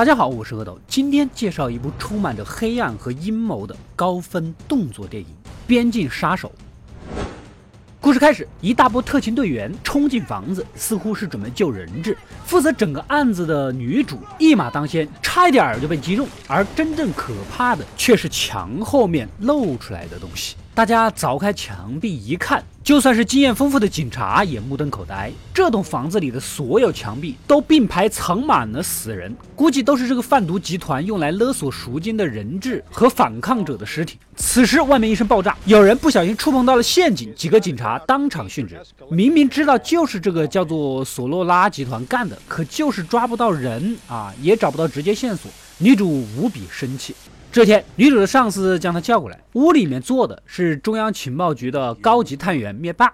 大家好，我是阿斗，今天介绍一部充满着黑暗和阴谋的高分动作电影《边境杀手》。故事开始，一大波特勤队员冲进房子，似乎是准备救人质。负责整个案子的女主一马当先，差一点就被击中。而真正可怕的却是墙后面露出来的东西。大家凿开墙壁一看，就算是经验丰富的警察也目瞪口呆。这栋房子里的所有墙壁都并排藏满了死人，估计都是这个贩毒集团用来勒索赎金的人质和反抗者的尸体。此时，外面一声爆炸，有人不小心触碰到了陷阱，几个警察当场殉职。明明知道就是这个叫做索洛拉集团干的，可就是抓不到人啊，也找不到直接线索。女主无比生气。这天，女主的上司将她叫过来，屋里面坐的是中央情报局的高级探员灭霸，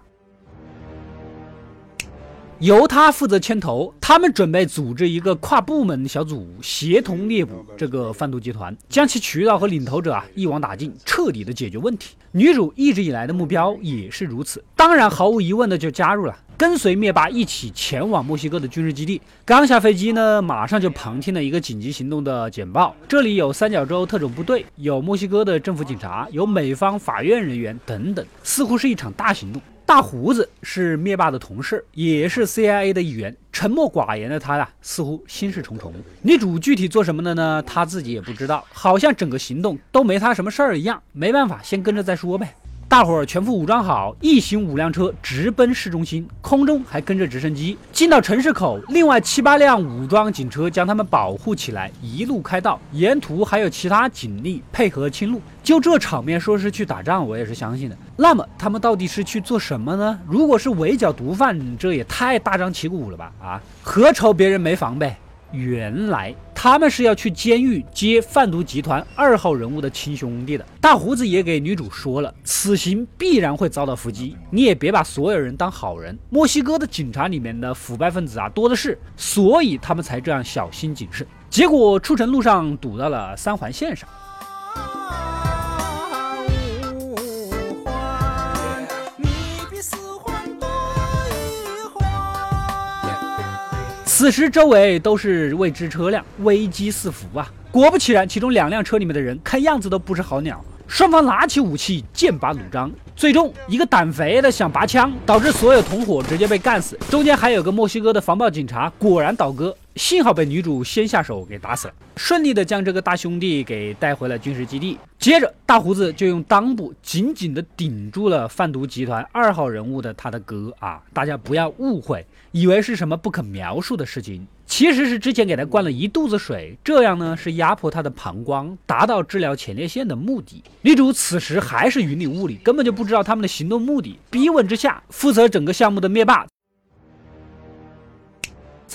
由他负责牵头，他们准备组织一个跨部门小组，协同猎捕这个贩毒集团，将其渠道和领头者啊一网打尽，彻底的解决问题。女主一直以来的目标也是如此，当然毫无疑问的就加入了。跟随灭霸一起前往墨西哥的军事基地，刚下飞机呢，马上就旁听了一个紧急行动的简报。这里有三角洲特种部队，有墨西哥的政府警察，有美方法院人员等等，似乎是一场大行动。大胡子是灭霸的同事，也是 CIA 的一员。沉默寡言的他呀，似乎心事重重。女主具体做什么的呢？他自己也不知道，好像整个行动都没他什么事儿一样。没办法，先跟着再说呗。大伙儿全副武装好，一行五辆车直奔市中心，空中还跟着直升机。进到城市口，另外七八辆武装警车将他们保护起来，一路开道。沿途还有其他警力配合清路。就这场面，说是去打仗，我也是相信的。那么他们到底是去做什么呢？如果是围剿毒贩，这也太大张旗鼓了吧？啊，何愁别人没防备？原来他们是要去监狱接贩毒集团二号人物的亲兄弟的。大胡子也给女主说了，此行必然会遭到伏击，你也别把所有人当好人。墨西哥的警察里面的腐败分子啊多的是，所以他们才这样小心谨慎。结果出城路上堵到了三环线上。此时周围都是未知车辆，危机四伏啊！果不其然，其中两辆车里面的人看样子都不是好鸟。双方拿起武器，剑拔弩张。最终，一个胆肥的想拔枪，导致所有同伙直接被干死。中间还有个墨西哥的防暴警察，果然倒戈，幸好被女主先下手给打死了，顺利的将这个大兄弟给带回了军事基地。接着，大胡子就用裆部紧紧的顶住了贩毒集团二号人物的他的哥啊！大家不要误会。以为是什么不可描述的事情，其实是之前给他灌了一肚子水，这样呢是压迫他的膀胱，达到治疗前列腺的目的。女主此时还是云里雾里，根本就不知道他们的行动目的。逼问之下，负责整个项目的灭霸。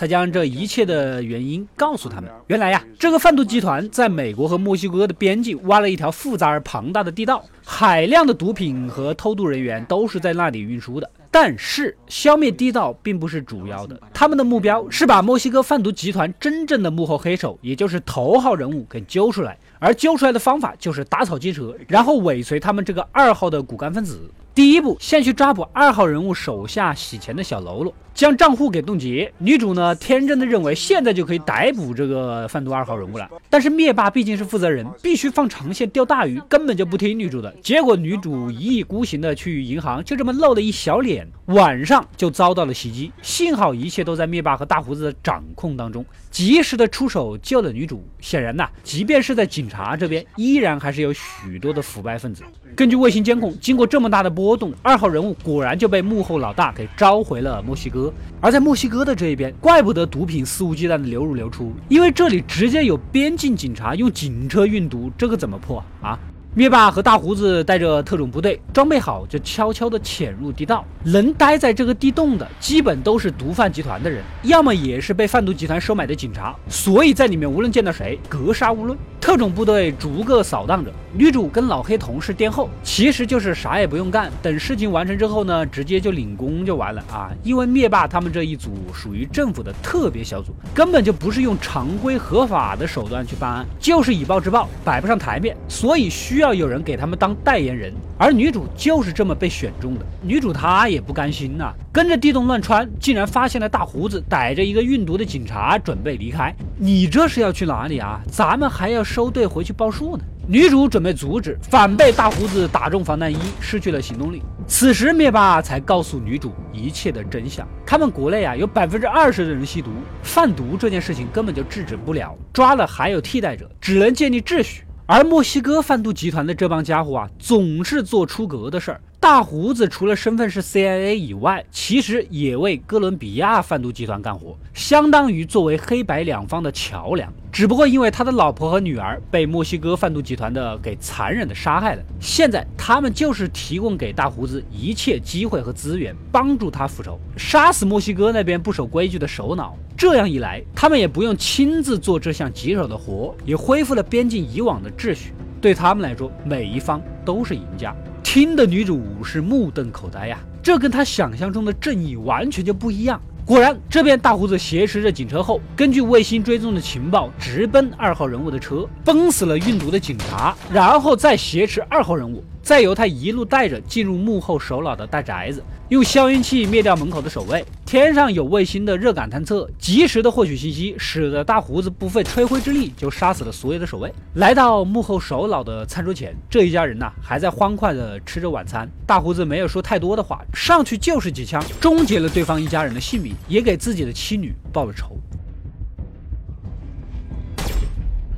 才将这一切的原因告诉他们。原来呀，这个贩毒集团在美国和墨西哥的边境挖了一条复杂而庞大的地道，海量的毒品和偷渡人员都是在那里运输的。但是，消灭地道并不是主要的，他们的目标是把墨西哥贩毒集团真正的幕后黑手，也就是头号人物给揪出来。而揪出来的方法就是打草惊蛇，然后尾随他们这个二号的骨干分子。第一步，先去抓捕二号人物手下洗钱的小喽啰，将账户给冻结。女主呢，天真的认为现在就可以逮捕这个贩毒二号人物了。但是灭霸毕竟是负责人，必须放长线钓大鱼，根本就不听女主的。结果女主一意孤行的去银行，就这么露了一小脸，晚上就遭到了袭击。幸好一切都在灭霸和大胡子的掌控当中，及时的出手救了女主。显然呐，即便是在警察这边，依然还是有许多的腐败分子。根据卫星监控，经过这么大的波动，二号人物果然就被幕后老大给召回了墨西哥。而在墨西哥的这一边，怪不得毒品肆无忌惮的流入流出，因为这里直接有边境警察用警车运毒，这个怎么破啊？灭霸和大胡子带着特种部队，装备好就悄悄地潜入地道。能待在这个地洞的，基本都是毒贩集团的人，要么也是被贩毒集团收买的警察，所以在里面无论见到谁，格杀勿论。特种部队逐个扫荡着，女主跟老黑同事殿后，其实就是啥也不用干，等事情完成之后呢，直接就领功就完了啊！因为灭霸他们这一组属于政府的特别小组，根本就不是用常规合法的手段去办案，就是以暴制暴，摆不上台面，所以需要有人给他们当代言人，而女主就是这么被选中的。女主她也不甘心呐，跟着地洞乱穿，竟然发现了大胡子逮着一个运毒的警察，准备离开。你这是要去哪里啊？咱们还要收队回去报数呢。女主准备阻止，反被大胡子打中防弹衣，失去了行动力。此时灭霸才告诉女主一切的真相。他们国内啊有百分之二十的人吸毒，贩毒这件事情根本就制止不了，抓了还有替代者，只能建立秩序。而墨西哥贩毒集团的这帮家伙啊，总是做出格的事儿。大胡子除了身份是 CIA 以外，其实也为哥伦比亚贩毒集团干活，相当于作为黑白两方的桥梁。只不过因为他的老婆和女儿被墨西哥贩毒集团的给残忍的杀害了，现在他们就是提供给大胡子一切机会和资源，帮助他复仇，杀死墨西哥那边不守规矩的首脑。这样一来，他们也不用亲自做这项棘手的活，也恢复了边境以往的秩序。对他们来说，每一方都是赢家。听的女主是目瞪口呆呀，这跟她想象中的正义完全就不一样。果然，这边大胡子挟持着警车后，根据卫星追踪的情报，直奔二号人物的车，崩死了运毒的警察，然后再挟持二号人物。再由他一路带着进入幕后首脑的大宅子，用消音器灭掉门口的守卫。天上有卫星的热感探测，及时的获取信息，使得大胡子不费吹灰之力就杀死了所有的守卫。来到幕后首脑的餐桌前，这一家人呢还在欢快的吃着晚餐。大胡子没有说太多的话，上去就是几枪，终结了对方一家人的性命，也给自己的妻女报了仇。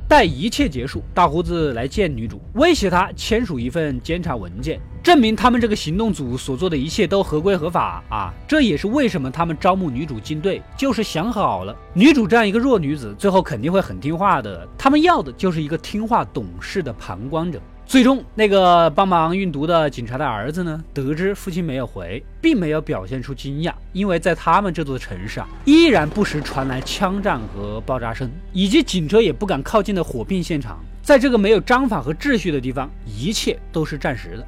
待一切结束，大胡子来见女主，威胁她签署一份监察文件，证明他们这个行动组所做的一切都合规合法啊！这也是为什么他们招募女主进队，就是想好了，女主这样一个弱女子，最后肯定会很听话的。他们要的就是一个听话懂事的旁观者。最终，那个帮忙运毒的警察的儿子呢，得知父亲没有回，并没有表现出惊讶，因为在他们这座城市啊，依然不时传来枪战和爆炸声，以及警车也不敢靠近的火并现场。在这个没有章法和秩序的地方，一切都是暂时的。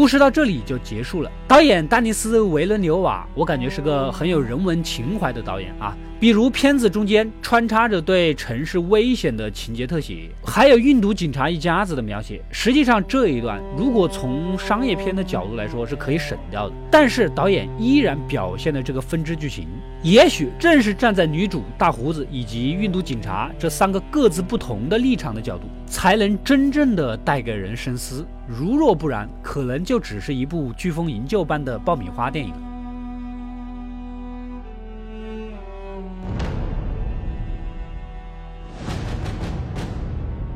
故事到这里就结束了。导演丹尼斯·维伦纽瓦，我感觉是个很有人文情怀的导演啊。比如片子中间穿插着对城市危险的情节特写，还有运毒警察一家子的描写。实际上这一段如果从商业片的角度来说是可以省掉的，但是导演依然表现了这个分支剧情。也许正是站在女主大胡子以及运毒警察这三个各自不同的立场的角度，才能真正的带给人深思。如若不然，可能就只是一部飓风营救般的爆米花电影。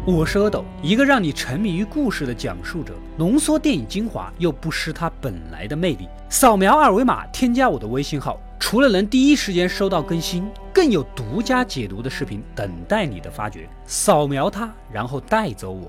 我是阿斗，一个让你沉迷于故事的讲述者，浓缩电影精华又不失它本来的魅力。扫描二维码添加我的微信号，除了能第一时间收到更新，更有独家解读的视频等待你的发掘。扫描它，然后带走我。